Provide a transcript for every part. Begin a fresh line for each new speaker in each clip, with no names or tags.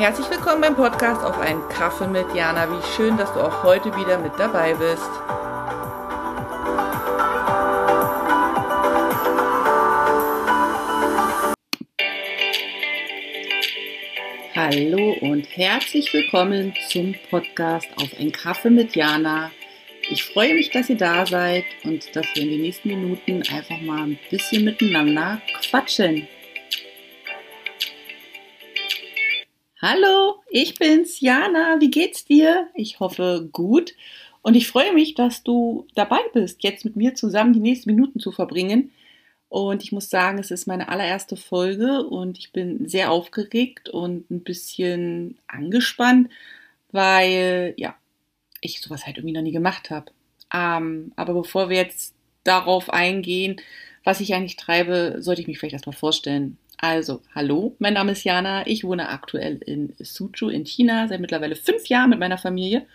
Herzlich willkommen beim Podcast auf einen Kaffee mit Jana. Wie schön, dass du auch heute wieder mit dabei bist. Hallo und herzlich willkommen zum Podcast auf einen Kaffee mit Jana. Ich freue mich, dass ihr da seid und dass wir in den nächsten Minuten einfach mal ein bisschen miteinander quatschen. Hallo, ich bin's, Jana. Wie geht's dir? Ich hoffe gut. Und ich freue mich, dass du dabei bist, jetzt mit mir zusammen die nächsten Minuten zu verbringen. Und ich muss sagen, es ist meine allererste Folge und ich bin sehr aufgeregt und ein bisschen angespannt, weil, ja, ich sowas halt irgendwie noch nie gemacht habe. Ähm, aber bevor wir jetzt darauf eingehen, was ich eigentlich treibe, sollte ich mich vielleicht erstmal vorstellen. Also, hallo, mein Name ist Jana. Ich wohne aktuell in Suzhou in China seit mittlerweile fünf Jahren mit meiner Familie.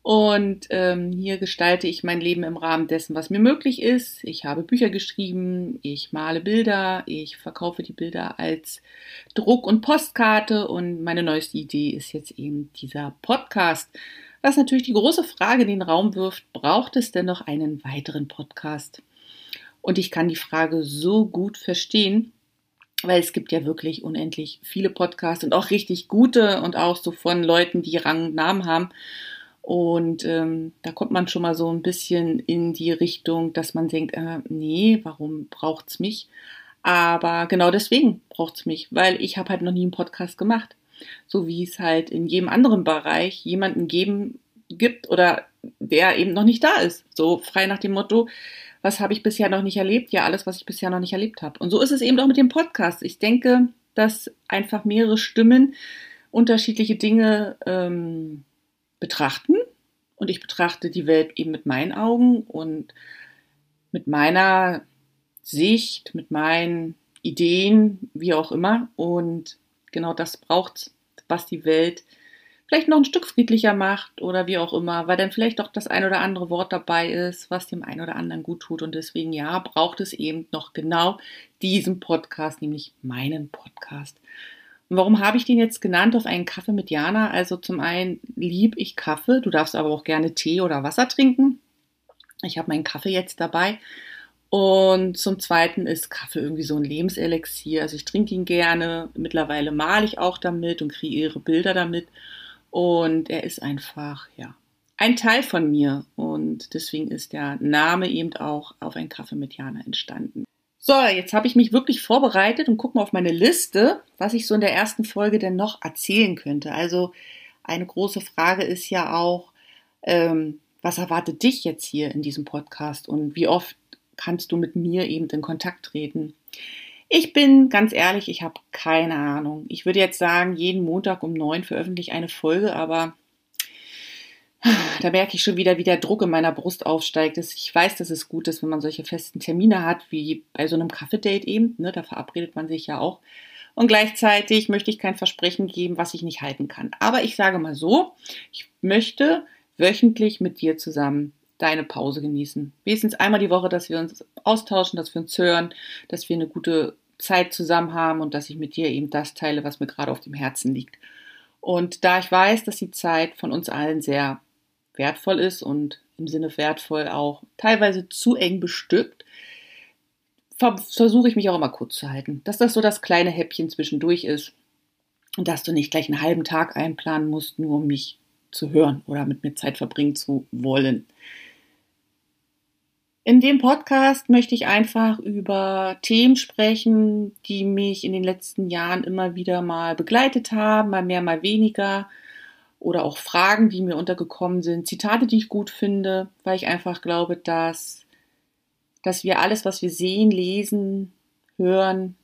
Und ähm, hier gestalte ich mein Leben im Rahmen dessen, was mir möglich ist. Ich habe Bücher geschrieben, ich male Bilder, ich verkaufe die Bilder als Druck- und Postkarte und meine neueste Idee ist jetzt eben dieser Podcast. Was natürlich die große Frage in den Raum wirft, braucht es denn noch einen weiteren Podcast? Und ich kann die Frage so gut verstehen, weil es gibt ja wirklich unendlich viele Podcasts und auch richtig gute und auch so von Leuten, die Rang und Namen haben. Und ähm, da kommt man schon mal so ein bisschen in die Richtung, dass man denkt, äh, nee, warum braucht's mich? Aber genau deswegen braucht's mich, weil ich habe halt noch nie einen Podcast gemacht. So wie es halt in jedem anderen Bereich jemanden geben gibt oder der eben noch nicht da ist. So frei nach dem Motto, was habe ich bisher noch nicht erlebt? Ja, alles, was ich bisher noch nicht erlebt habe. Und so ist es eben auch mit dem Podcast. Ich denke, dass einfach mehrere Stimmen unterschiedliche Dinge ähm, betrachten. Und ich betrachte die Welt eben mit meinen Augen und mit meiner Sicht, mit meinen Ideen, wie auch immer. Und genau das braucht, was die Welt vielleicht noch ein Stück friedlicher macht oder wie auch immer, weil dann vielleicht doch das ein oder andere Wort dabei ist, was dem einen oder anderen gut tut. Und deswegen, ja, braucht es eben noch genau diesen Podcast, nämlich meinen Podcast. Und warum habe ich den jetzt genannt auf einen Kaffee mit Jana? Also zum einen lieb ich Kaffee, du darfst aber auch gerne Tee oder Wasser trinken. Ich habe meinen Kaffee jetzt dabei. Und zum Zweiten ist Kaffee irgendwie so ein Lebenselixier. Also ich trinke ihn gerne. Mittlerweile male ich auch damit und kreiere Bilder damit. Und er ist einfach, ja, ein Teil von mir. Und deswegen ist der Name eben auch auf ein Kaffee mit Jana entstanden. So, jetzt habe ich mich wirklich vorbereitet und gucke mal auf meine Liste, was ich so in der ersten Folge denn noch erzählen könnte. Also eine große Frage ist ja auch, ähm, was erwartet dich jetzt hier in diesem Podcast und wie oft kannst du mit mir eben in Kontakt treten? Ich bin ganz ehrlich, ich habe keine Ahnung. Ich würde jetzt sagen, jeden Montag um neun veröffentliche ich eine Folge, aber da merke ich schon wieder, wie der Druck in meiner Brust aufsteigt. Ich weiß, dass es gut ist, wenn man solche festen Termine hat, wie bei so einem Kaffee-Date eben. Ne, da verabredet man sich ja auch. Und gleichzeitig möchte ich kein Versprechen geben, was ich nicht halten kann. Aber ich sage mal so, ich möchte wöchentlich mit dir zusammen deine Pause genießen. Wenigstens einmal die Woche, dass wir uns austauschen, dass wir uns hören, dass wir eine gute Zeit zusammen haben und dass ich mit dir eben das teile, was mir gerade auf dem Herzen liegt. Und da ich weiß, dass die Zeit von uns allen sehr wertvoll ist und im Sinne wertvoll auch teilweise zu eng bestückt, versuche ich mich auch immer kurz zu halten. Dass das so das kleine Häppchen zwischendurch ist und dass du nicht gleich einen halben Tag einplanen musst, nur um mich zu hören oder mit mir Zeit verbringen zu wollen. In dem Podcast möchte ich einfach über Themen sprechen, die mich in den letzten Jahren immer wieder mal begleitet haben, mal mehr, mal weniger. Oder auch Fragen, die mir untergekommen sind, Zitate, die ich gut finde, weil ich einfach glaube, dass, dass wir alles, was wir sehen, lesen, hören,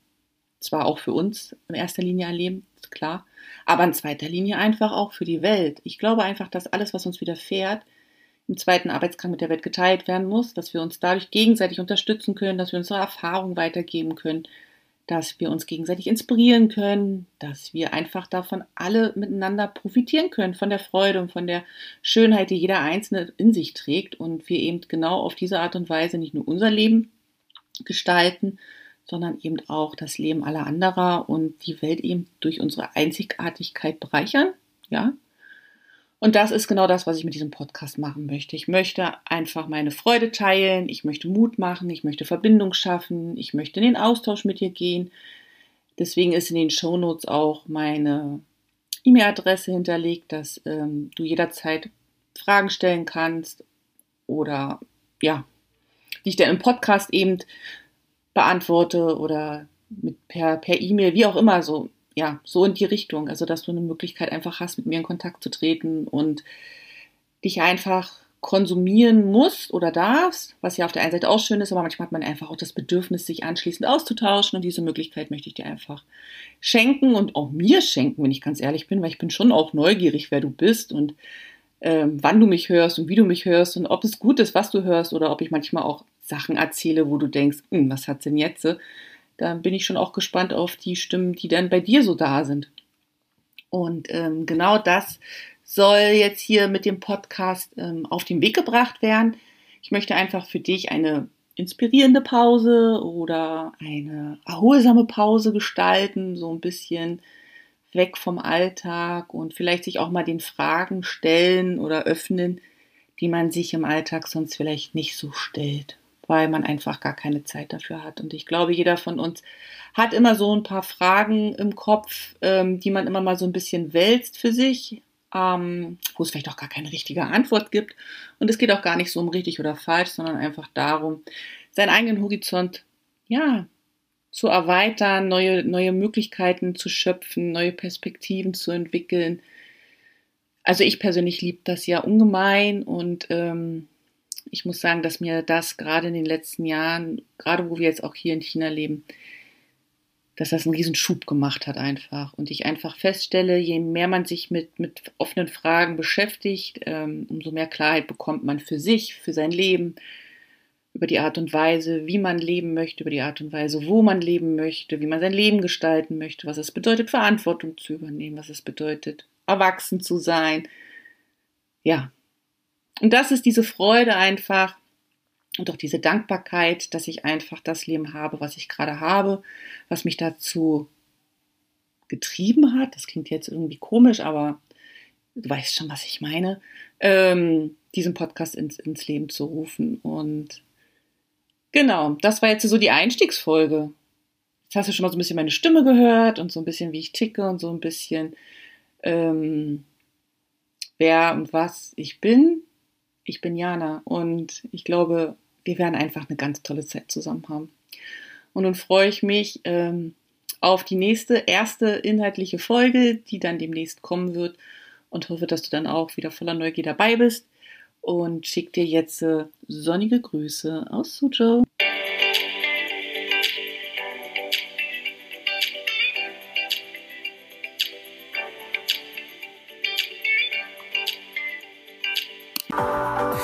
zwar auch für uns in erster Linie erleben, ist klar, aber in zweiter Linie einfach auch für die Welt. Ich glaube einfach, dass alles, was uns widerfährt, im zweiten Arbeitsgang mit der Welt geteilt werden muss, dass wir uns dadurch gegenseitig unterstützen können, dass wir unsere Erfahrungen weitergeben können, dass wir uns gegenseitig inspirieren können, dass wir einfach davon alle miteinander profitieren können, von der Freude und von der Schönheit, die jeder Einzelne in sich trägt und wir eben genau auf diese Art und Weise nicht nur unser Leben gestalten, sondern eben auch das Leben aller anderer und die Welt eben durch unsere Einzigartigkeit bereichern. Ja. Und das ist genau das, was ich mit diesem Podcast machen möchte. Ich möchte einfach meine Freude teilen, ich möchte Mut machen, ich möchte Verbindung schaffen, ich möchte in den Austausch mit dir gehen. Deswegen ist in den Shownotes auch meine E-Mail-Adresse hinterlegt, dass ähm, du jederzeit Fragen stellen kannst oder ja, die ich dann im Podcast eben beantworte oder mit per per E-Mail, wie auch immer so ja, so in die Richtung, also dass du eine Möglichkeit einfach hast, mit mir in Kontakt zu treten und dich einfach konsumieren musst oder darfst, was ja auf der einen Seite auch schön ist, aber manchmal hat man einfach auch das Bedürfnis, sich anschließend auszutauschen und diese Möglichkeit möchte ich dir einfach schenken und auch mir schenken, wenn ich ganz ehrlich bin, weil ich bin schon auch neugierig, wer du bist und ähm, wann du mich hörst und wie du mich hörst und ob es gut ist, was du hörst oder ob ich manchmal auch Sachen erzähle, wo du denkst, hm, was hat denn jetzt? Da bin ich schon auch gespannt auf die Stimmen, die dann bei dir so da sind. Und ähm, genau das soll jetzt hier mit dem Podcast ähm, auf den Weg gebracht werden. Ich möchte einfach für dich eine inspirierende Pause oder eine erholsame Pause gestalten, so ein bisschen weg vom Alltag und vielleicht sich auch mal den Fragen stellen oder öffnen, die man sich im Alltag sonst vielleicht nicht so stellt, weil man einfach gar keine Zeit dafür hat. Und ich glaube, jeder von uns hat immer so ein paar Fragen im Kopf, ähm, die man immer mal so ein bisschen wälzt für sich, ähm, wo es vielleicht auch gar keine richtige Antwort gibt. Und es geht auch gar nicht so um richtig oder falsch, sondern einfach darum, seinen eigenen Horizont, ja, zu erweitern, neue, neue Möglichkeiten zu schöpfen, neue Perspektiven zu entwickeln. Also ich persönlich liebe das ja ungemein und ähm, ich muss sagen, dass mir das gerade in den letzten Jahren, gerade wo wir jetzt auch hier in China leben, dass das einen riesen Schub gemacht hat einfach. Und ich einfach feststelle, je mehr man sich mit, mit offenen Fragen beschäftigt, ähm, umso mehr Klarheit bekommt man für sich, für sein Leben, über die Art und Weise, wie man leben möchte, über die Art und Weise, wo man leben möchte, wie man sein Leben gestalten möchte, was es bedeutet, Verantwortung zu übernehmen, was es bedeutet, erwachsen zu sein. Ja. Und das ist diese Freude einfach, und auch diese Dankbarkeit, dass ich einfach das Leben habe, was ich gerade habe, was mich dazu getrieben hat. Das klingt jetzt irgendwie komisch, aber du weißt schon, was ich meine, ähm, diesen Podcast ins, ins Leben zu rufen. Und genau, das war jetzt so die Einstiegsfolge. Jetzt hast du schon mal so ein bisschen meine Stimme gehört und so ein bisschen, wie ich ticke und so ein bisschen, ähm, wer und was ich bin. Ich bin Jana und ich glaube, wir werden einfach eine ganz tolle Zeit zusammen haben. Und nun freue ich mich ähm, auf die nächste, erste inhaltliche Folge, die dann demnächst kommen wird und hoffe, dass du dann auch wieder voller Neugier dabei bist und schick dir jetzt äh, sonnige Grüße aus Suzhou.